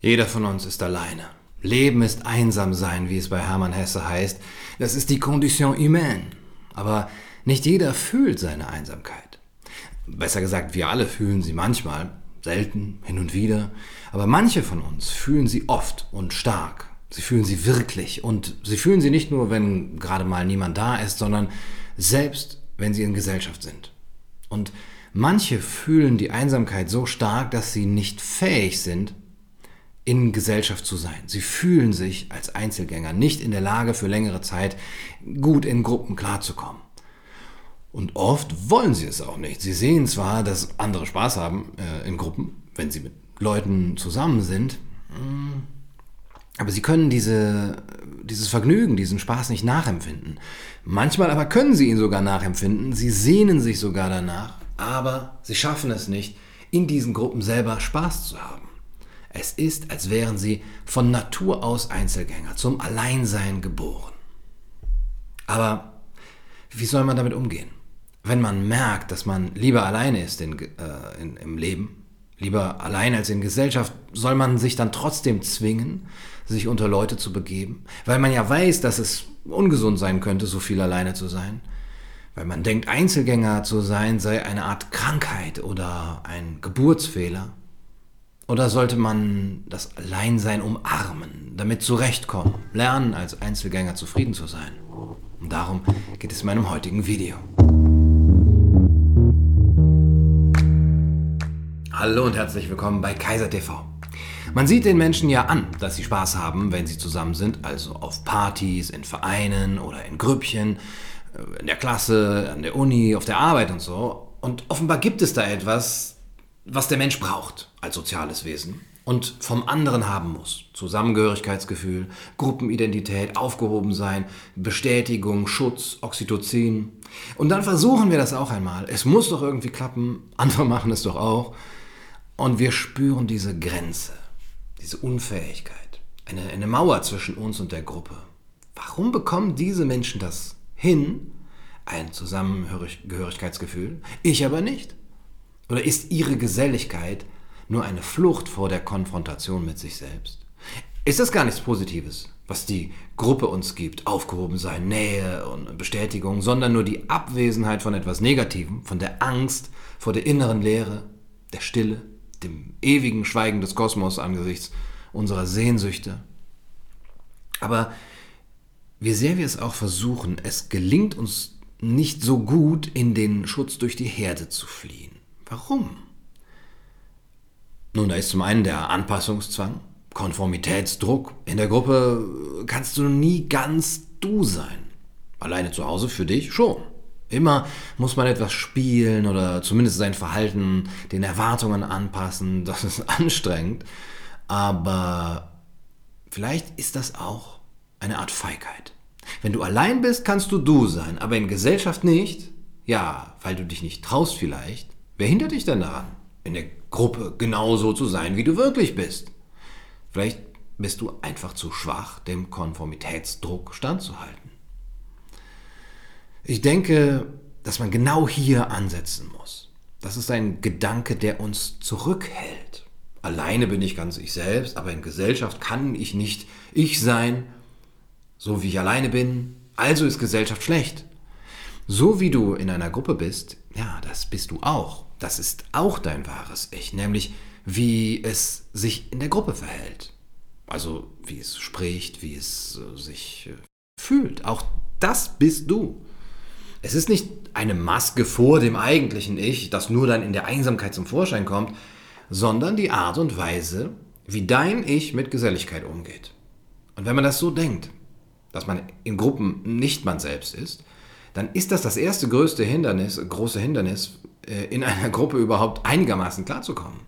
Jeder von uns ist alleine. Leben ist einsam sein, wie es bei Hermann Hesse heißt. Das ist die Condition humaine. Aber nicht jeder fühlt seine Einsamkeit. Besser gesagt, wir alle fühlen sie manchmal, selten, hin und wieder. Aber manche von uns fühlen sie oft und stark. Sie fühlen sie wirklich. Und sie fühlen sie nicht nur, wenn gerade mal niemand da ist, sondern selbst, wenn sie in Gesellschaft sind. Und manche fühlen die Einsamkeit so stark, dass sie nicht fähig sind, in Gesellschaft zu sein. Sie fühlen sich als Einzelgänger nicht in der Lage, für längere Zeit gut in Gruppen klarzukommen. Und oft wollen sie es auch nicht. Sie sehen zwar, dass andere Spaß haben äh, in Gruppen, wenn sie mit Leuten zusammen sind, mm, aber sie können diese, dieses Vergnügen, diesen Spaß nicht nachempfinden. Manchmal aber können sie ihn sogar nachempfinden. Sie sehnen sich sogar danach, aber sie schaffen es nicht, in diesen Gruppen selber Spaß zu haben. Es ist, als wären sie von Natur aus Einzelgänger, zum Alleinsein geboren. Aber wie soll man damit umgehen? Wenn man merkt, dass man lieber alleine ist in, äh, in, im Leben, lieber allein als in Gesellschaft, soll man sich dann trotzdem zwingen, sich unter Leute zu begeben, weil man ja weiß, dass es ungesund sein könnte, so viel alleine zu sein, weil man denkt, Einzelgänger zu sein sei eine Art Krankheit oder ein Geburtsfehler. Oder sollte man das Alleinsein umarmen, damit zurechtkommen, lernen, als Einzelgänger zufrieden zu sein? Und darum geht es in meinem heutigen Video. Hallo und herzlich willkommen bei Kaiser TV. Man sieht den Menschen ja an, dass sie Spaß haben, wenn sie zusammen sind, also auf Partys, in Vereinen oder in Grüppchen, äh, in der Klasse, an der Uni, auf der Arbeit und so. Und offenbar gibt es da etwas, was der Mensch braucht als soziales Wesen und vom anderen haben muss. Zusammengehörigkeitsgefühl, Gruppenidentität, Aufgehobensein, Bestätigung, Schutz, Oxytocin. Und dann versuchen wir das auch einmal. Es muss doch irgendwie klappen, andere machen es doch auch. Und wir spüren diese Grenze, diese Unfähigkeit, eine, eine Mauer zwischen uns und der Gruppe. Warum bekommen diese Menschen das hin? Ein Zusammengehörigkeitsgefühl, ich aber nicht. Oder ist ihre Geselligkeit nur eine Flucht vor der Konfrontation mit sich selbst? Ist das gar nichts Positives, was die Gruppe uns gibt, aufgehoben sein, Nähe und Bestätigung, sondern nur die Abwesenheit von etwas Negativem, von der Angst vor der inneren Leere, der Stille, dem ewigen Schweigen des Kosmos angesichts unserer Sehnsüchte? Aber wie sehr wir es auch versuchen, es gelingt uns nicht so gut, in den Schutz durch die Herde zu fliehen. Warum? Nun, da ist zum einen der Anpassungszwang, Konformitätsdruck. In der Gruppe kannst du nie ganz du sein. Alleine zu Hause für dich schon. Immer muss man etwas spielen oder zumindest sein Verhalten den Erwartungen anpassen. Das ist anstrengend. Aber vielleicht ist das auch eine Art Feigheit. Wenn du allein bist, kannst du du sein, aber in Gesellschaft nicht. Ja, weil du dich nicht traust vielleicht. Wer hindert dich denn daran, in der Gruppe genauso zu sein, wie du wirklich bist? Vielleicht bist du einfach zu schwach, dem Konformitätsdruck standzuhalten. Ich denke, dass man genau hier ansetzen muss. Das ist ein Gedanke, der uns zurückhält. Alleine bin ich ganz ich selbst, aber in Gesellschaft kann ich nicht ich sein, so wie ich alleine bin. Also ist Gesellschaft schlecht. So wie du in einer Gruppe bist, ja, das bist du auch das ist auch dein wahres Ich, nämlich wie es sich in der Gruppe verhält. Also wie es spricht, wie es äh, sich äh, fühlt. Auch das bist du. Es ist nicht eine Maske vor dem eigentlichen Ich, das nur dann in der Einsamkeit zum Vorschein kommt, sondern die Art und Weise, wie dein Ich mit Geselligkeit umgeht. Und wenn man das so denkt, dass man in Gruppen nicht man selbst ist, dann ist das das erste größte Hindernis, große Hindernis, in einer Gruppe überhaupt einigermaßen klarzukommen.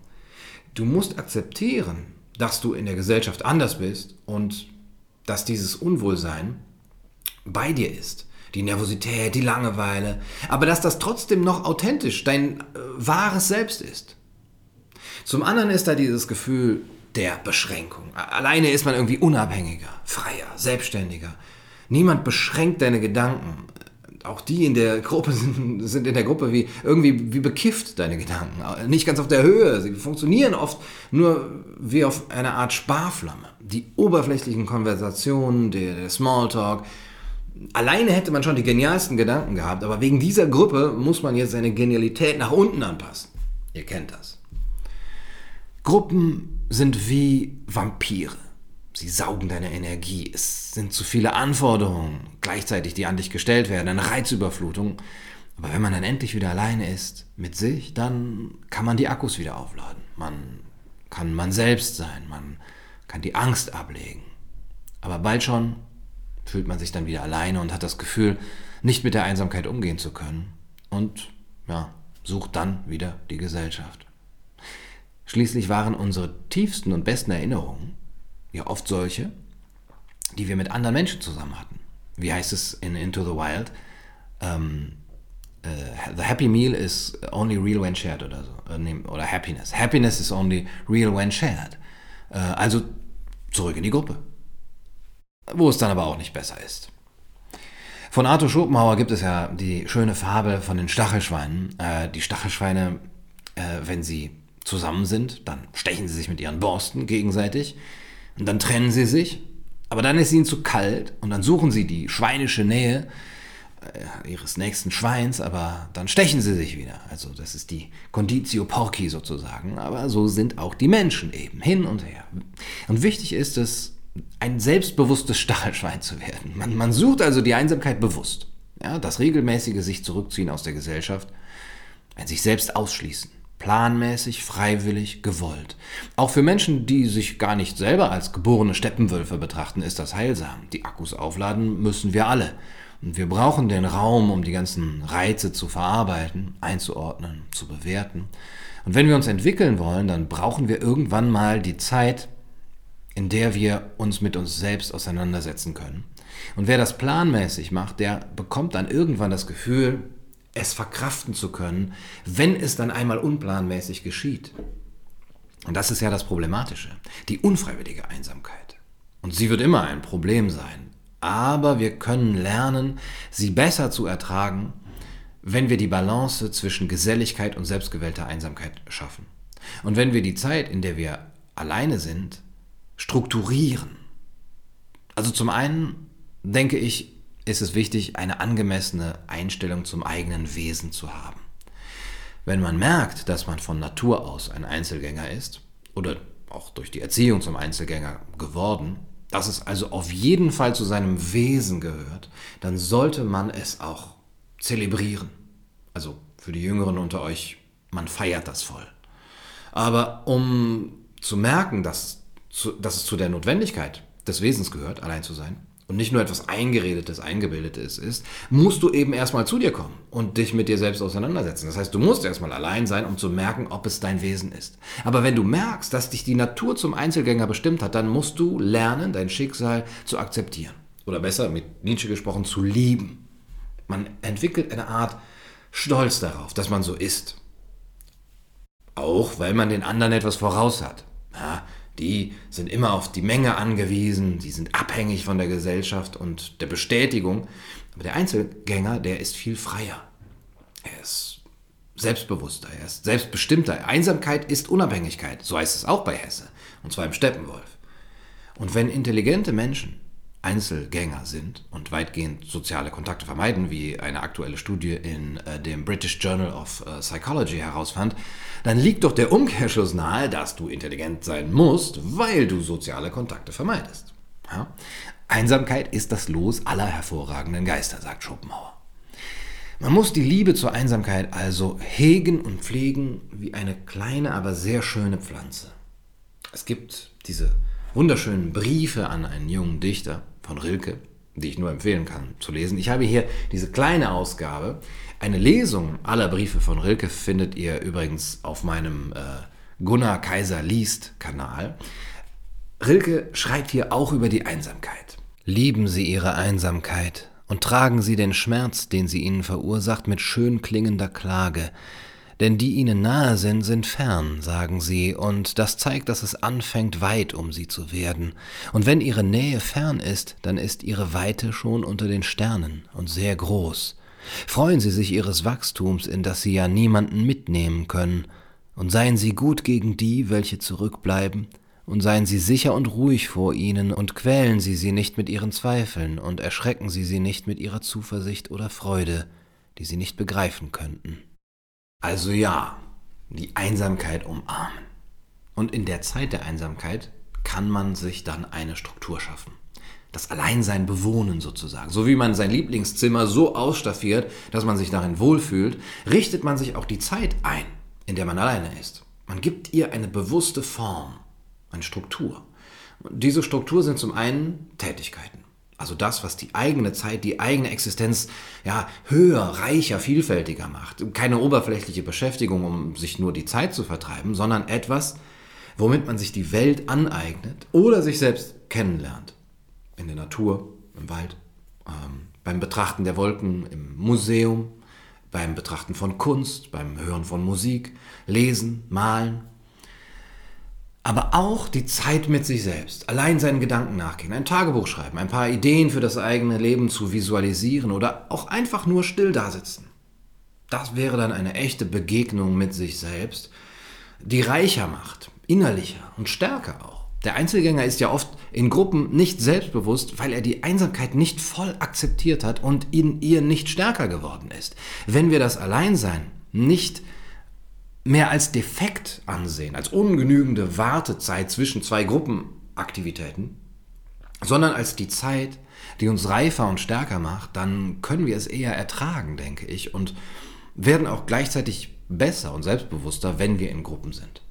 Du musst akzeptieren, dass du in der Gesellschaft anders bist und dass dieses Unwohlsein bei dir ist. Die Nervosität, die Langeweile, aber dass das trotzdem noch authentisch dein äh, wahres Selbst ist. Zum anderen ist da dieses Gefühl der Beschränkung. Alleine ist man irgendwie unabhängiger, freier, selbstständiger. Niemand beschränkt deine Gedanken auch die in der Gruppe sind, sind in der Gruppe wie irgendwie wie bekifft deine Gedanken. Nicht ganz auf der Höhe. Sie funktionieren oft nur wie auf einer Art Sparflamme. Die oberflächlichen Konversationen, der, der Smalltalk. Alleine hätte man schon die genialsten Gedanken gehabt, aber wegen dieser Gruppe muss man jetzt seine Genialität nach unten anpassen. Ihr kennt das. Gruppen sind wie Vampire. Sie saugen deine Energie. Es sind zu viele Anforderungen gleichzeitig, die an dich gestellt werden, eine Reizüberflutung. Aber wenn man dann endlich wieder alleine ist mit sich, dann kann man die Akkus wieder aufladen. Man kann man selbst sein, man kann die Angst ablegen. Aber bald schon fühlt man sich dann wieder alleine und hat das Gefühl, nicht mit der Einsamkeit umgehen zu können. Und ja, sucht dann wieder die Gesellschaft. Schließlich waren unsere tiefsten und besten Erinnerungen ja oft solche, die wir mit anderen Menschen zusammen hatten. Wie heißt es in Into the Wild? Um, uh, the happy meal is only real when shared oder so. Uh, oder happiness. Happiness is only real when shared. Uh, also zurück in die Gruppe. Wo es dann aber auch nicht besser ist. Von Arthur Schopenhauer gibt es ja die schöne Fabel von den Stachelschweinen. die Stachelschweine, wenn sie zusammen sind, dann stechen sie sich mit ihren Borsten gegenseitig. Und dann trennen sie sich, aber dann ist ihnen zu kalt und dann suchen sie die schweinische Nähe äh, ihres nächsten Schweins, aber dann stechen sie sich wieder. Also das ist die Conditio Porci sozusagen. Aber so sind auch die Menschen eben, hin und her. Und wichtig ist es, ein selbstbewusstes Stachelschwein zu werden. Man, man sucht also die Einsamkeit bewusst. Ja, das regelmäßige sich zurückziehen aus der Gesellschaft, ein sich selbst ausschließen planmäßig, freiwillig, gewollt. Auch für Menschen, die sich gar nicht selber als geborene Steppenwölfe betrachten, ist das heilsam. Die Akkus aufladen müssen wir alle. Und wir brauchen den Raum, um die ganzen Reize zu verarbeiten, einzuordnen, zu bewerten. Und wenn wir uns entwickeln wollen, dann brauchen wir irgendwann mal die Zeit, in der wir uns mit uns selbst auseinandersetzen können. Und wer das planmäßig macht, der bekommt dann irgendwann das Gefühl, es verkraften zu können, wenn es dann einmal unplanmäßig geschieht. Und das ist ja das Problematische, die unfreiwillige Einsamkeit. Und sie wird immer ein Problem sein. Aber wir können lernen, sie besser zu ertragen, wenn wir die Balance zwischen Geselligkeit und selbstgewählter Einsamkeit schaffen. Und wenn wir die Zeit, in der wir alleine sind, strukturieren. Also zum einen denke ich, ist es wichtig, eine angemessene Einstellung zum eigenen Wesen zu haben. Wenn man merkt, dass man von Natur aus ein Einzelgänger ist oder auch durch die Erziehung zum Einzelgänger geworden, dass es also auf jeden Fall zu seinem Wesen gehört, dann sollte man es auch zelebrieren. Also für die Jüngeren unter euch, man feiert das voll. Aber um zu merken, dass, dass es zu der Notwendigkeit des Wesens gehört, allein zu sein, und nicht nur etwas Eingeredetes, Eingebildetes ist, musst du eben erstmal zu dir kommen und dich mit dir selbst auseinandersetzen. Das heißt, du musst erstmal allein sein, um zu merken, ob es dein Wesen ist. Aber wenn du merkst, dass dich die Natur zum Einzelgänger bestimmt hat, dann musst du lernen, dein Schicksal zu akzeptieren. Oder besser, mit Nietzsche gesprochen, zu lieben. Man entwickelt eine Art Stolz darauf, dass man so ist. Auch weil man den anderen etwas voraus hat. Ja, die sind immer auf die Menge angewiesen, die sind abhängig von der Gesellschaft und der Bestätigung. Aber der Einzelgänger, der ist viel freier. Er ist selbstbewusster, er ist selbstbestimmter. Einsamkeit ist Unabhängigkeit, so heißt es auch bei Hesse, und zwar im Steppenwolf. Und wenn intelligente Menschen Einzelgänger sind und weitgehend soziale Kontakte vermeiden, wie eine aktuelle Studie in äh, dem British Journal of äh, Psychology herausfand, dann liegt doch der Umkehrschluss nahe, dass du intelligent sein musst, weil du soziale Kontakte vermeidest. Ja? Einsamkeit ist das Los aller hervorragenden Geister, sagt Schopenhauer. Man muss die Liebe zur Einsamkeit also hegen und pflegen wie eine kleine, aber sehr schöne Pflanze. Es gibt diese wunderschönen Briefe an einen jungen Dichter, von Rilke, die ich nur empfehlen kann zu lesen. Ich habe hier diese kleine Ausgabe. Eine Lesung aller Briefe von Rilke findet ihr übrigens auf meinem äh, Gunnar Kaiser liest Kanal. Rilke schreibt hier auch über die Einsamkeit. Lieben Sie Ihre Einsamkeit und tragen Sie den Schmerz, den sie Ihnen verursacht, mit schön klingender Klage, denn die ihnen nahe sind, sind fern, sagen sie, und das zeigt, dass es anfängt, weit um sie zu werden. Und wenn ihre Nähe fern ist, dann ist ihre Weite schon unter den Sternen und sehr groß. Freuen Sie sich Ihres Wachstums, in das Sie ja niemanden mitnehmen können, und seien Sie gut gegen die, welche zurückbleiben, und seien Sie sicher und ruhig vor ihnen, und quälen Sie sie nicht mit Ihren Zweifeln, und erschrecken Sie sie nicht mit Ihrer Zuversicht oder Freude, die Sie nicht begreifen könnten. Also ja, die Einsamkeit umarmen. Und in der Zeit der Einsamkeit kann man sich dann eine Struktur schaffen. Das Alleinsein bewohnen sozusagen. So wie man sein Lieblingszimmer so ausstaffiert, dass man sich darin wohlfühlt, richtet man sich auch die Zeit ein, in der man alleine ist. Man gibt ihr eine bewusste Form, eine Struktur. Und diese Struktur sind zum einen Tätigkeiten. Also das, was die eigene Zeit, die eigene Existenz ja höher, reicher, vielfältiger macht. Keine oberflächliche Beschäftigung, um sich nur die Zeit zu vertreiben, sondern etwas, womit man sich die Welt aneignet oder sich selbst kennenlernt. In der Natur, im Wald, ähm, beim Betrachten der Wolken, im Museum, beim Betrachten von Kunst, beim Hören von Musik, Lesen, Malen. Aber auch die Zeit mit sich selbst, allein seinen Gedanken nachgehen, ein Tagebuch schreiben, ein paar Ideen für das eigene Leben zu visualisieren oder auch einfach nur still dasitzen. Das wäre dann eine echte Begegnung mit sich selbst, die reicher macht, innerlicher und stärker auch. Der Einzelgänger ist ja oft in Gruppen nicht selbstbewusst, weil er die Einsamkeit nicht voll akzeptiert hat und in ihr nicht stärker geworden ist. Wenn wir das Alleinsein nicht mehr als defekt ansehen, als ungenügende Wartezeit zwischen zwei Gruppenaktivitäten, sondern als die Zeit, die uns reifer und stärker macht, dann können wir es eher ertragen, denke ich, und werden auch gleichzeitig besser und selbstbewusster, wenn wir in Gruppen sind.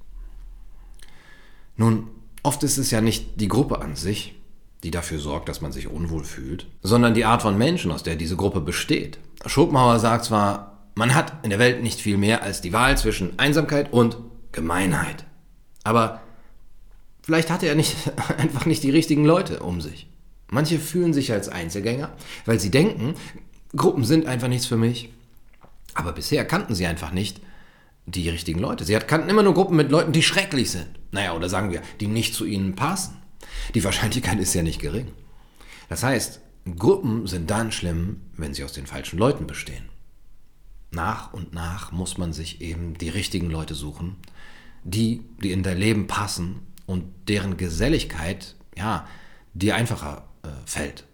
Nun, oft ist es ja nicht die Gruppe an sich, die dafür sorgt, dass man sich unwohl fühlt, sondern die Art von Menschen, aus der diese Gruppe besteht. Schopenhauer sagt zwar, man hat in der Welt nicht viel mehr als die Wahl zwischen Einsamkeit und Gemeinheit. Aber vielleicht hatte er nicht, einfach nicht die richtigen Leute um sich. Manche fühlen sich als Einzelgänger, weil sie denken, Gruppen sind einfach nichts für mich. Aber bisher kannten sie einfach nicht, die richtigen Leute. Sie kannten immer nur Gruppen mit Leuten, die schrecklich sind. Naja, oder sagen wir, die nicht zu ihnen passen. Die Wahrscheinlichkeit ist ja nicht gering. Das heißt, Gruppen sind dann schlimm, wenn sie aus den falschen Leuten bestehen. Nach und nach muss man sich eben die richtigen Leute suchen, die, die in dein Leben passen und deren Geselligkeit, ja, dir einfacher äh, fällt.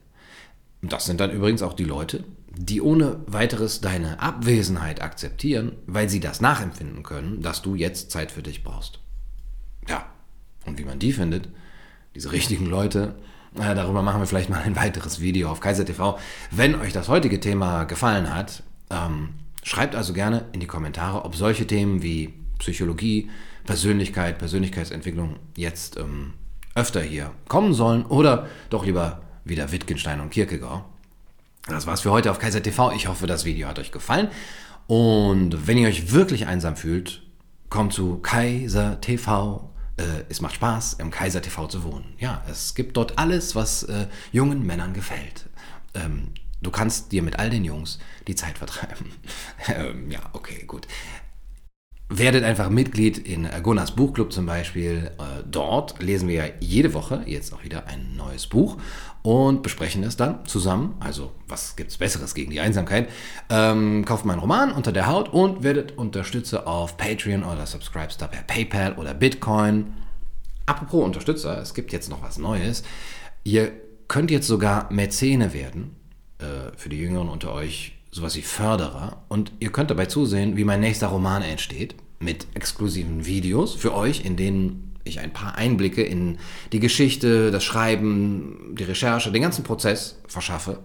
Und das sind dann übrigens auch die Leute, die ohne weiteres deine Abwesenheit akzeptieren, weil sie das nachempfinden können, dass du jetzt Zeit für dich brauchst. Ja, und wie man die findet, diese richtigen Leute, äh, darüber machen wir vielleicht mal ein weiteres Video auf Kaiser TV. Wenn euch das heutige Thema gefallen hat, ähm, schreibt also gerne in die Kommentare, ob solche Themen wie Psychologie, Persönlichkeit, Persönlichkeitsentwicklung jetzt ähm, öfter hier kommen sollen oder doch lieber wieder Wittgenstein und Kierkegaard. Das war's für heute auf Kaiser TV. Ich hoffe, das Video hat euch gefallen. Und wenn ihr euch wirklich einsam fühlt, kommt zu Kaiser TV. Äh, es macht Spaß, im Kaiser TV zu wohnen. Ja, es gibt dort alles, was äh, jungen Männern gefällt. Ähm, du kannst dir mit all den Jungs die Zeit vertreiben. ähm, ja, okay, gut. Werdet einfach Mitglied in Gunnars Buchclub zum Beispiel. Äh, dort lesen wir jede Woche jetzt auch wieder ein neues Buch und besprechen es dann zusammen. Also, was gibt es Besseres gegen die Einsamkeit? Ähm, kauft meinen Roman unter der Haut und werdet Unterstützer auf Patreon oder Subscribestar per PayPal oder Bitcoin. Apropos Unterstützer, es gibt jetzt noch was Neues. Ihr könnt jetzt sogar Mäzene werden äh, für die Jüngeren unter euch sowas wie Förderer. Und ihr könnt dabei zusehen, wie mein nächster Roman entsteht, mit exklusiven Videos für euch, in denen ich ein paar Einblicke in die Geschichte, das Schreiben, die Recherche, den ganzen Prozess verschaffe.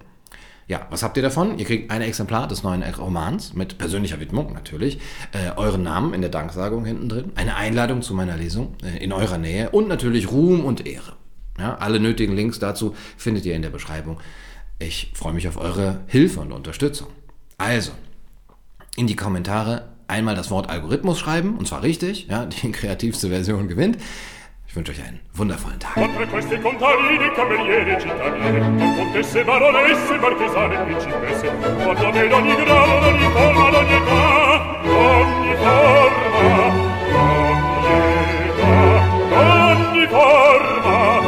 Ja, was habt ihr davon? Ihr kriegt ein Exemplar des neuen Romans mit persönlicher Widmung natürlich, äh, euren Namen in der Danksagung hinten drin, eine Einladung zu meiner Lesung äh, in eurer Nähe und natürlich Ruhm und Ehre. Ja, alle nötigen Links dazu findet ihr in der Beschreibung. Ich freue mich auf eure Hilfe und Unterstützung. Also, in die Kommentare einmal das Wort Algorithmus schreiben, und zwar richtig, ja, die kreativste Version gewinnt. Ich wünsche euch einen wundervollen Tag. Ogni forma, ogni forma.